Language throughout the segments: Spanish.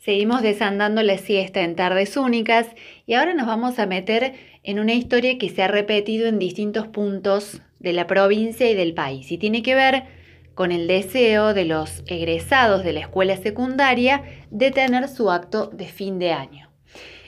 Seguimos desandando la siesta en tardes únicas y ahora nos vamos a meter en una historia que se ha repetido en distintos puntos de la provincia y del país y tiene que ver con el deseo de los egresados de la escuela secundaria de tener su acto de fin de año.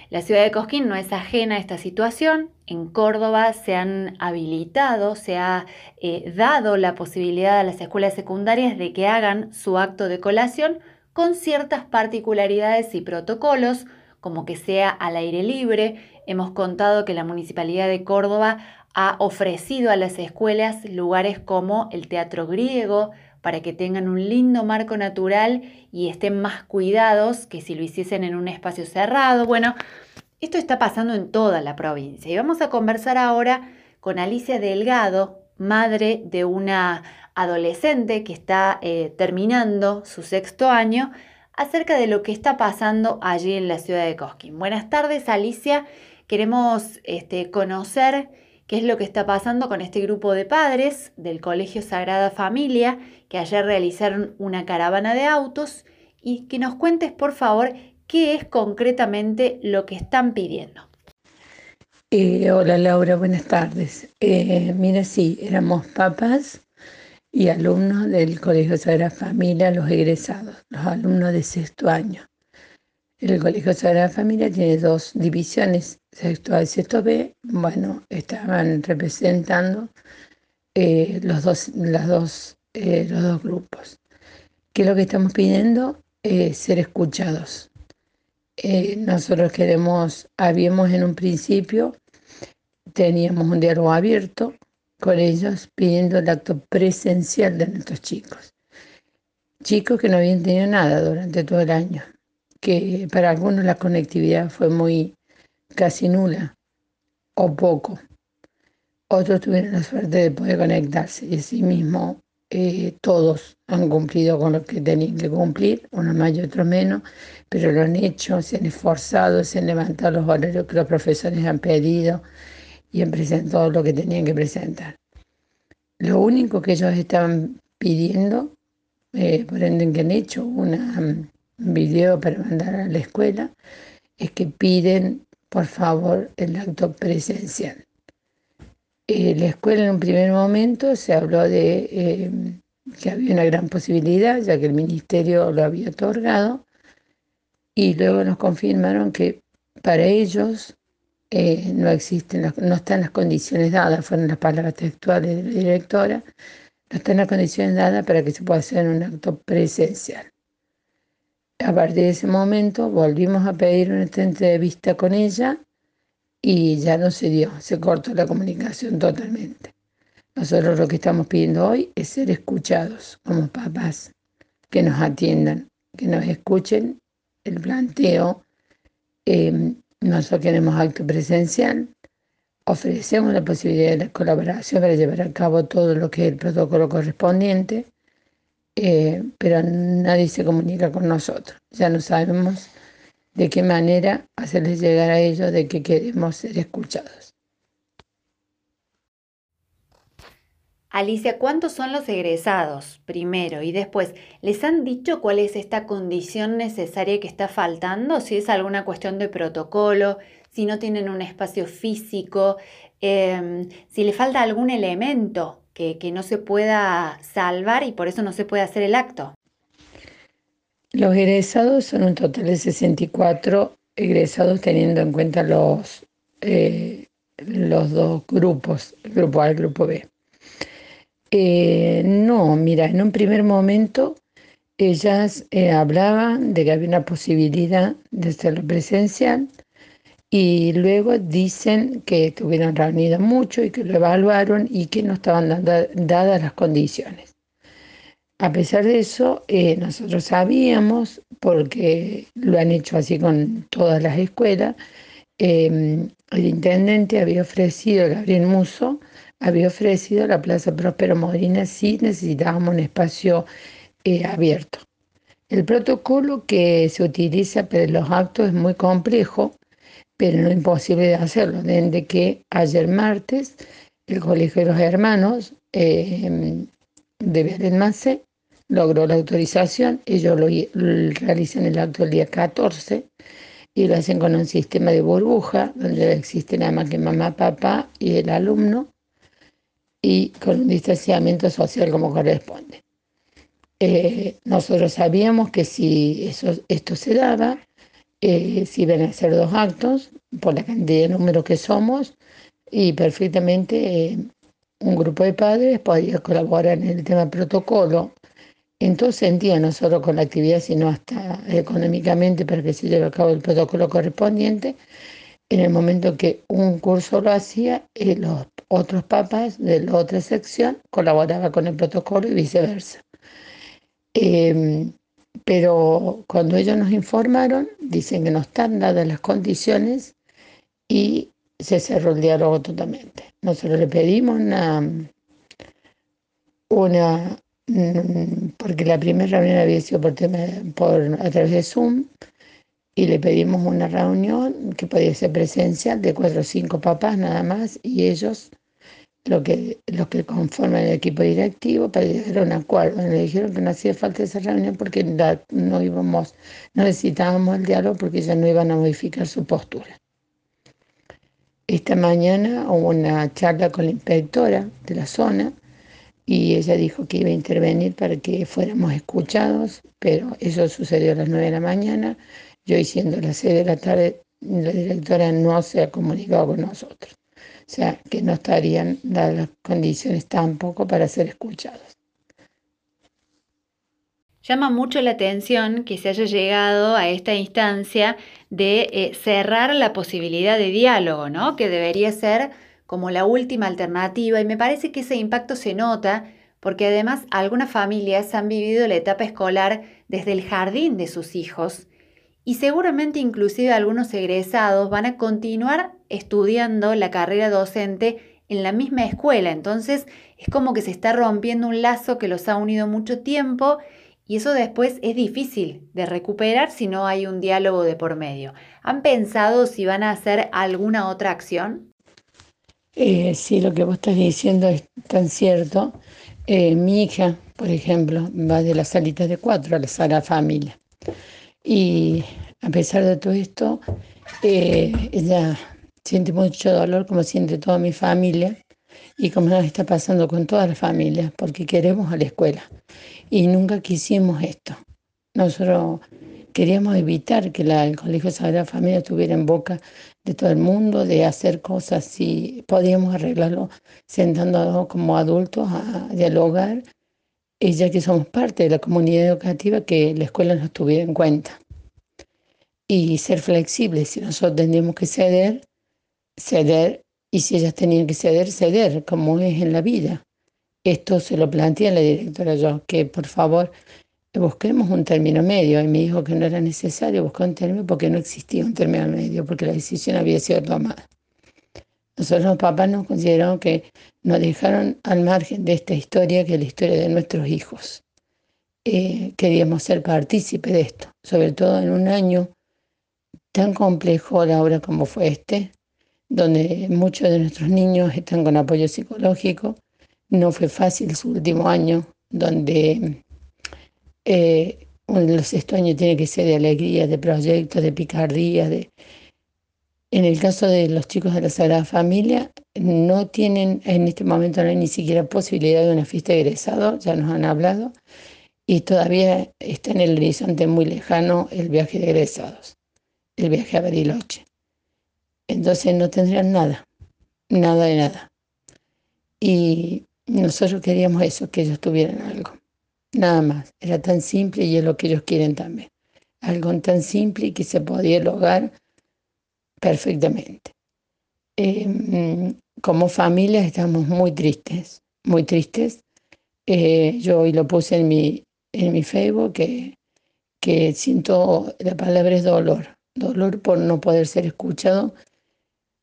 La ciudad de Cosquín no es ajena a esta situación. En Córdoba se han habilitado, se ha eh, dado la posibilidad a las escuelas secundarias de que hagan su acto de colación con ciertas particularidades y protocolos, como que sea al aire libre. Hemos contado que la Municipalidad de Córdoba ha ofrecido a las escuelas lugares como el Teatro Griego, para que tengan un lindo marco natural y estén más cuidados que si lo hiciesen en un espacio cerrado. Bueno, esto está pasando en toda la provincia y vamos a conversar ahora con Alicia Delgado, madre de una adolescente que está eh, terminando su sexto año, acerca de lo que está pasando allí en la ciudad de Cosquín. Buenas tardes, Alicia. Queremos este, conocer qué es lo que está pasando con este grupo de padres del Colegio Sagrada Familia, que ayer realizaron una caravana de autos, y que nos cuentes, por favor, qué es concretamente lo que están pidiendo. Eh, hola Laura, buenas tardes. Eh, mira, sí, éramos papás y alumnos del Colegio Sagrada Familia, los egresados, los alumnos de sexto año. El Colegio Sagrada Familia tiene dos divisiones, sexto A y sexto B. Bueno, estaban representando eh, los, dos, las dos, los dos grupos. ¿Qué es lo que estamos pidiendo? ser escuchados. nosotros queremos, habíamos en un principio teníamos un diálogo abierto con ellos pidiendo el acto presencial de nuestros chicos. Chicos que no habían tenido nada durante todo el año, que para algunos la conectividad fue muy casi nula o poco. Otros tuvieron la suerte de poder conectarse y así mismo eh, todos han cumplido con lo que tenían que cumplir, unos más y otros menos, pero lo han hecho, se han esforzado, se han levantado los horarios que los profesores han pedido, y han presentado lo que tenían que presentar. Lo único que ellos estaban pidiendo, eh, por ende que han hecho un um, video para mandar a la escuela, es que piden, por favor, el acto presencial. Eh, la escuela en un primer momento se habló de eh, que había una gran posibilidad, ya que el ministerio lo había otorgado, y luego nos confirmaron que para ellos eh, no existen, están las condiciones dadas, fueron las palabras textuales de la directora, no están las condiciones dadas para que se pueda hacer un acto presencial. A partir de ese momento volvimos a pedir una entrevista con ella y ya no se dio, se cortó la comunicación totalmente. Nosotros lo que estamos pidiendo hoy es ser escuchados como papás, que nos atiendan, que nos escuchen el planteo eh, nosotros queremos acto presencial, ofrecemos la posibilidad de colaboración para llevar a cabo todo lo que es el protocolo correspondiente, eh, pero nadie se comunica con nosotros. Ya no sabemos de qué manera hacerles llegar a ellos de que queremos ser escuchados. Alicia, ¿cuántos son los egresados? Primero, y después, ¿les han dicho cuál es esta condición necesaria que está faltando? Si es alguna cuestión de protocolo, si no tienen un espacio físico, em, si le falta algún elemento que, no se pueda salvar y por eso no se puede hacer el acto. Los egresados son un total de 64 egresados teniendo en cuenta los, eh, los dos grupos, el grupo A y el grupo B. Eh, no, mira, en un primer momento ellas eh, hablaban de que había una posibilidad de hacerlo presencial y luego dicen que estuvieron reunidas mucho y que lo evaluaron y que no estaban dadas las condiciones. A pesar de eso, eh, nosotros sabíamos, porque lo han hecho así con todas las escuelas, el intendente había ofrecido, Gabriel Muso, había ofrecido la Plaza Próspero Modina si necesitábamos un espacio eh, abierto. El protocolo que se utiliza para los actos es muy complejo, pero no imposible de hacerlo. Desde que ayer martes el Colegio de los Hermanos eh, de Belén logró la autorización, ellos lo, realizan el acto el día 14 y lo hacen con un sistema de burbuja donde existe nada más que mamá, papá y el alumno y con un distanciamiento social como corresponde. Eh, nosotros sabíamos que si eso, esto se daba, eh, si iban a ser dos actos, por la cantidad de números que somos, y perfectamente eh, un grupo de padres podía colaborar en el tema protocolo. En todo sentido, no solo con la actividad, sino hasta económicamente para que se lleve a cabo el protocolo correspondiente. En el momento que un curso lo hacía, eh, los otros papas de la otra sección colaboraban con el protocolo y viceversa. Em, pero cuando ellos nos informaron, dicen que no están dadas las condiciones y se cerró el diálogo totalmente. Nosotros le pedimos una, una mm, porque la primera reunión había sido por a través de Zoom y le pedimos una reunión que podía ser presencial de cuatro o cinco papás nada más y ellos lo que, los que conforman el equipo directivo para llegar a un acuerdo. Le dijeron que no hacía falta esa reunión porque no íbamos, no necesitábamos el diálogo porque ya no iban a modificar su postura. Esta mañana hubo una charla con la inspectora de la zona y ella dijo que iba a intervenir para que fuéramos escuchados, pero eso sucedió a las 9 de la mañana. Yo, siendo las 6 de la tarde, la directora no se ha comunicado con nosotros. O sea, que no estarían dadas las condiciones tampoco para ser escuchados. Llama mucho la atención que se haya llegado a esta instancia de eh, cerrar la posibilidad de diálogo, ¿no? Que debería ser como la última alternativa y me parece que ese impacto se nota porque además algunas familias han vivido la etapa escolar desde el jardín de sus hijos y seguramente inclusive algunos egresados van a continuar estudiando la carrera docente en la misma escuela. Entonces es como que se está rompiendo un lazo que los ha unido mucho tiempo y eso después es difícil de recuperar si no hay un diálogo de por medio. ¿Han pensado si van a hacer alguna otra acción? Eh, sí, lo que vos estás diciendo es tan cierto. Eh, mi hija, por ejemplo, va de la salita de cuatro a la sala familia. Y a pesar de todo esto, eh, ella siente mucho dolor como siente toda mi familia y como nos está pasando con todas las familias, porque queremos a la escuela y nunca quisimos esto. Nosotros queríamos evitar que el Colegio Sagrada Familia estuviera en boca de todo el mundo, de hacer cosas si podíamos arreglarlo sentándonos como adultos a dialogar, y ya que somos parte de la comunidad educativa, que la escuela nos tuviera en cuenta. Y ser flexibles, si nosotros teníamos que ceder, ceder, y si ellas tenían que ceder, ceder, como es en la vida. Esto se lo planteé a la directora yo, que por favor busquemos un término medio. Y me dijo que no era necesario buscar un término porque no existía un término medio, porque la decisión había sido tomada. Nosotros los papás nos consideraron que nos dejaron al margen de esta historia, que es la historia de nuestros hijos. Eh, queríamos ser partícipes de esto, sobre todo en un año tan complejo, Laura, como fue este, donde muchos de nuestros niños están con apoyo psicológico, no fue fácil su último año, donde eh, el sexto año tiene que ser de alegría, de proyectos, de picardía. De... En el caso de los chicos de la Sagrada Familia, no tienen, en este momento no hay ni siquiera posibilidad de una fiesta de egresado, ya nos han hablado, y todavía está en el horizonte muy lejano el viaje de egresados, el viaje a Bariloche. Entonces no tendrían nada, nada de nada. Y nosotros queríamos eso, que ellos tuvieran algo. Nada más. Era tan simple y es lo que ellos quieren también. Algo tan simple y que se podía lograr perfectamente. Em, como familia estamos muy tristes, muy tristes. Eh, yo hoy lo puse en mi, en mi Facebook que, que siento, la palabra es dolor, dolor por no poder ser escuchado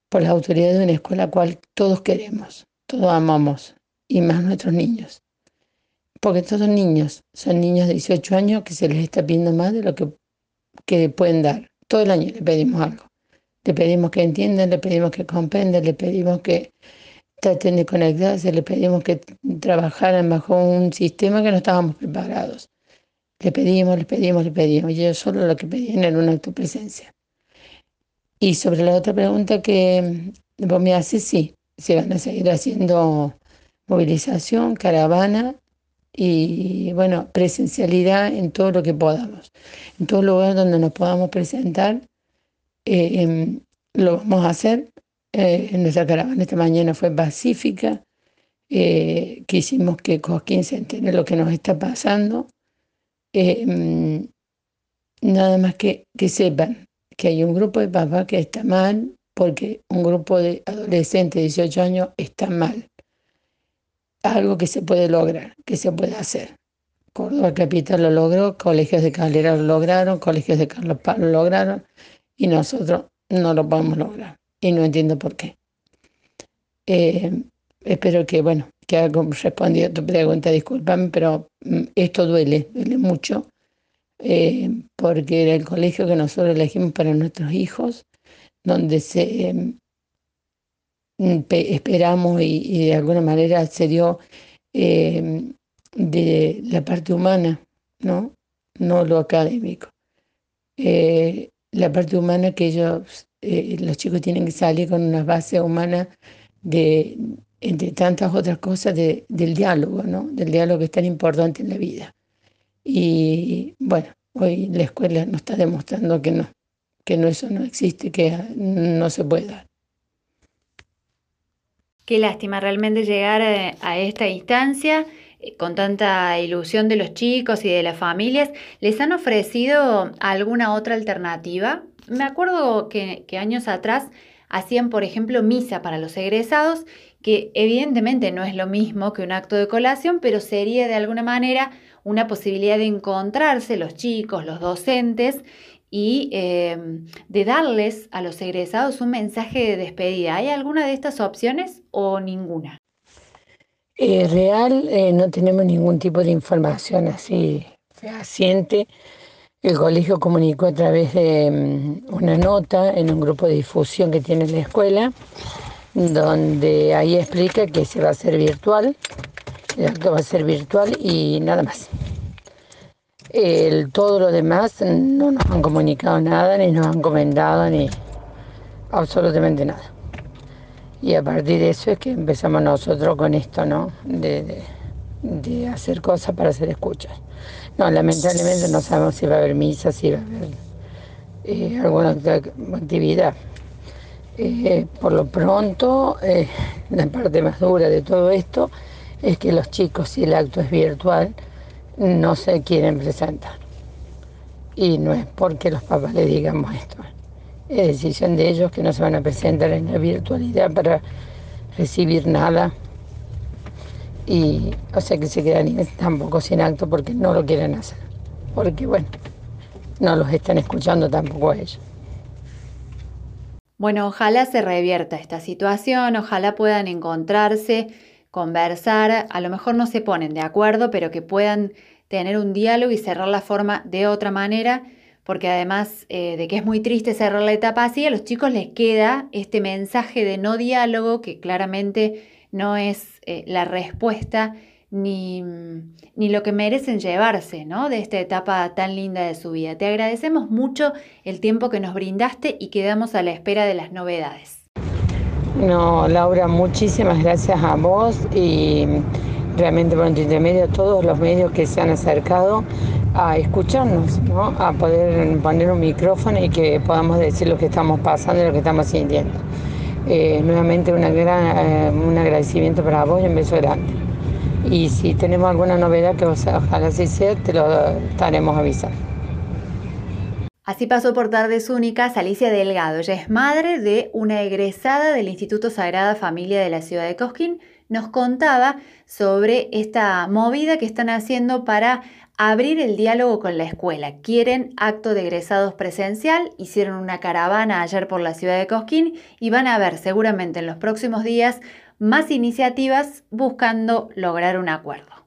por las autoridades de una escuela cual todos queremos, todos amamos, y más nuestros niños. Porque todos son niños, son niños de 18 años que se les está pidiendo más de lo que, que pueden dar. Todo el año le pedimos algo. Le pedimos que entiendan, le pedimos que comprendan, le pedimos que traten de conectarse, les pedimos que trabajaran bajo un sistema que no estábamos preparados. Le pedimos, le pedimos, le pedimos, y ellos solo lo que pedían era una presencia. Y sobre la otra pregunta que vos me haces, sí, se van a seguir haciendo movilización, caravana y, bueno, presencialidad en todo lo que podamos. En todo lugar donde nos podamos presentar, eh, em, lo vamos a hacer. Eh, nuestra caravana esta mañana fue pacífica. Eh, quisimos que Cosquín se entere lo que nos está pasando. Em, nada más que, que sepan que hay un grupo de papás que está mal porque un grupo de adolescentes de 18 años está mal. Algo que se puede lograr, que se puede hacer. Córdoba Capital lo logró, colegios de Calera lo lograron, colegios de Carlos Paz lo lograron y nosotros no lo podemos lograr. Y no entiendo por qué. Eh, espero que, bueno, que haya respondido a tu pregunta, discúlpame, pero mm, esto duele, duele mucho, eh, porque era el colegio que nosotros elegimos para nuestros hijos, donde se mm, esperamos y, de alguna manera se dio eh, de la parte humana, ¿no? No lo académico. la parte humana que ellos eh, los chicos tienen que salir con una base humana de, entre tantas otras cosas, del diálogo, ¿no? Del diálogo que es tan importante en la vida. Y bueno, hoy la escuela nos está demostrando que no, que no eso no existe, que no se puede dar. Qué lástima realmente llegar a, esta instancia eh, con tanta ilusión de los chicos y de las familias. ¿Les han ofrecido alguna otra alternativa? Me acuerdo que, años atrás hacían, por ejemplo, misa para los egresados, que evidentemente no es lo mismo que un acto de colación, pero sería de alguna manera una posibilidad de encontrarse los chicos, los docentes y em, de darles a los egresados un mensaje de despedida. ¿Hay alguna de estas opciones o ninguna? Eh, real, eh, no tenemos ningún tipo de información así fehaciente el colegio comunicó a través de mm, una nota en un grupo de difusión que tiene la escuela, donde ahí explica que se va a hacer virtual, el acto va a ser virtual y nada más. El, todo lo demás no nos han comunicado nada, ni nos han comentado, ni absolutamente nada. Y a partir de eso es que empezamos nosotros con esto, ¿no? De, de hacer cosas para hacer escuchas. No, lamentablemente no sabemos si va a haber misa, si va a haber eh, alguna actividad. Eh, por lo pronto, eh, la parte más dura de todo esto es que los chicos, si el acto es virtual, no se quieren presentar. Y no es porque los papás le digamos esto. Es decisión de ellos que no se van a presentar en la virtualidad para recibir nada y o sea que se quedan tampoco sin acto porque no lo quieren hacer, porque bueno, no los están escuchando tampoco a ellos. Bueno, ojalá se revierta esta situación, ojalá puedan encontrarse, conversar, a lo mejor no se ponen de acuerdo, pero que puedan tener un diálogo y cerrar la forma de otra manera, porque además eh, de que es muy triste cerrar la etapa así, a los chicos les queda este mensaje de no diálogo que claramente no es eh, la respuesta ni, ni, lo que merecen llevarse ¿no? de esta etapa tan linda de su vida. Te agradecemos mucho el tiempo que nos brindaste y quedamos a la espera de las novedades. No, Laura, muchísimas gracias a vos y realmente por tu intermedio a todos los medios que se han acercado a escucharnos, ¿no? a poder poner un micrófono y que podamos decir lo que estamos pasando y lo que estamos sintiendo. Eh, nuevamente una gran, eh, un agradecimiento para vos y un beso grande. Y si tenemos alguna novedad que ojalá así sea, te lo estaremos avisando. Así pasó por tardes únicas Alicia Delgado. Ella es madre de una egresada del Instituto Sagrada Familia de la ciudad de Cosquín. Nos contaba sobre esta movida que están haciendo para abrir el diálogo con la escuela. Quieren acto de egresados presencial, hicieron una caravana ayer por la ciudad de Cosquín y van a ver seguramente en los próximos días más iniciativas buscando lograr un acuerdo.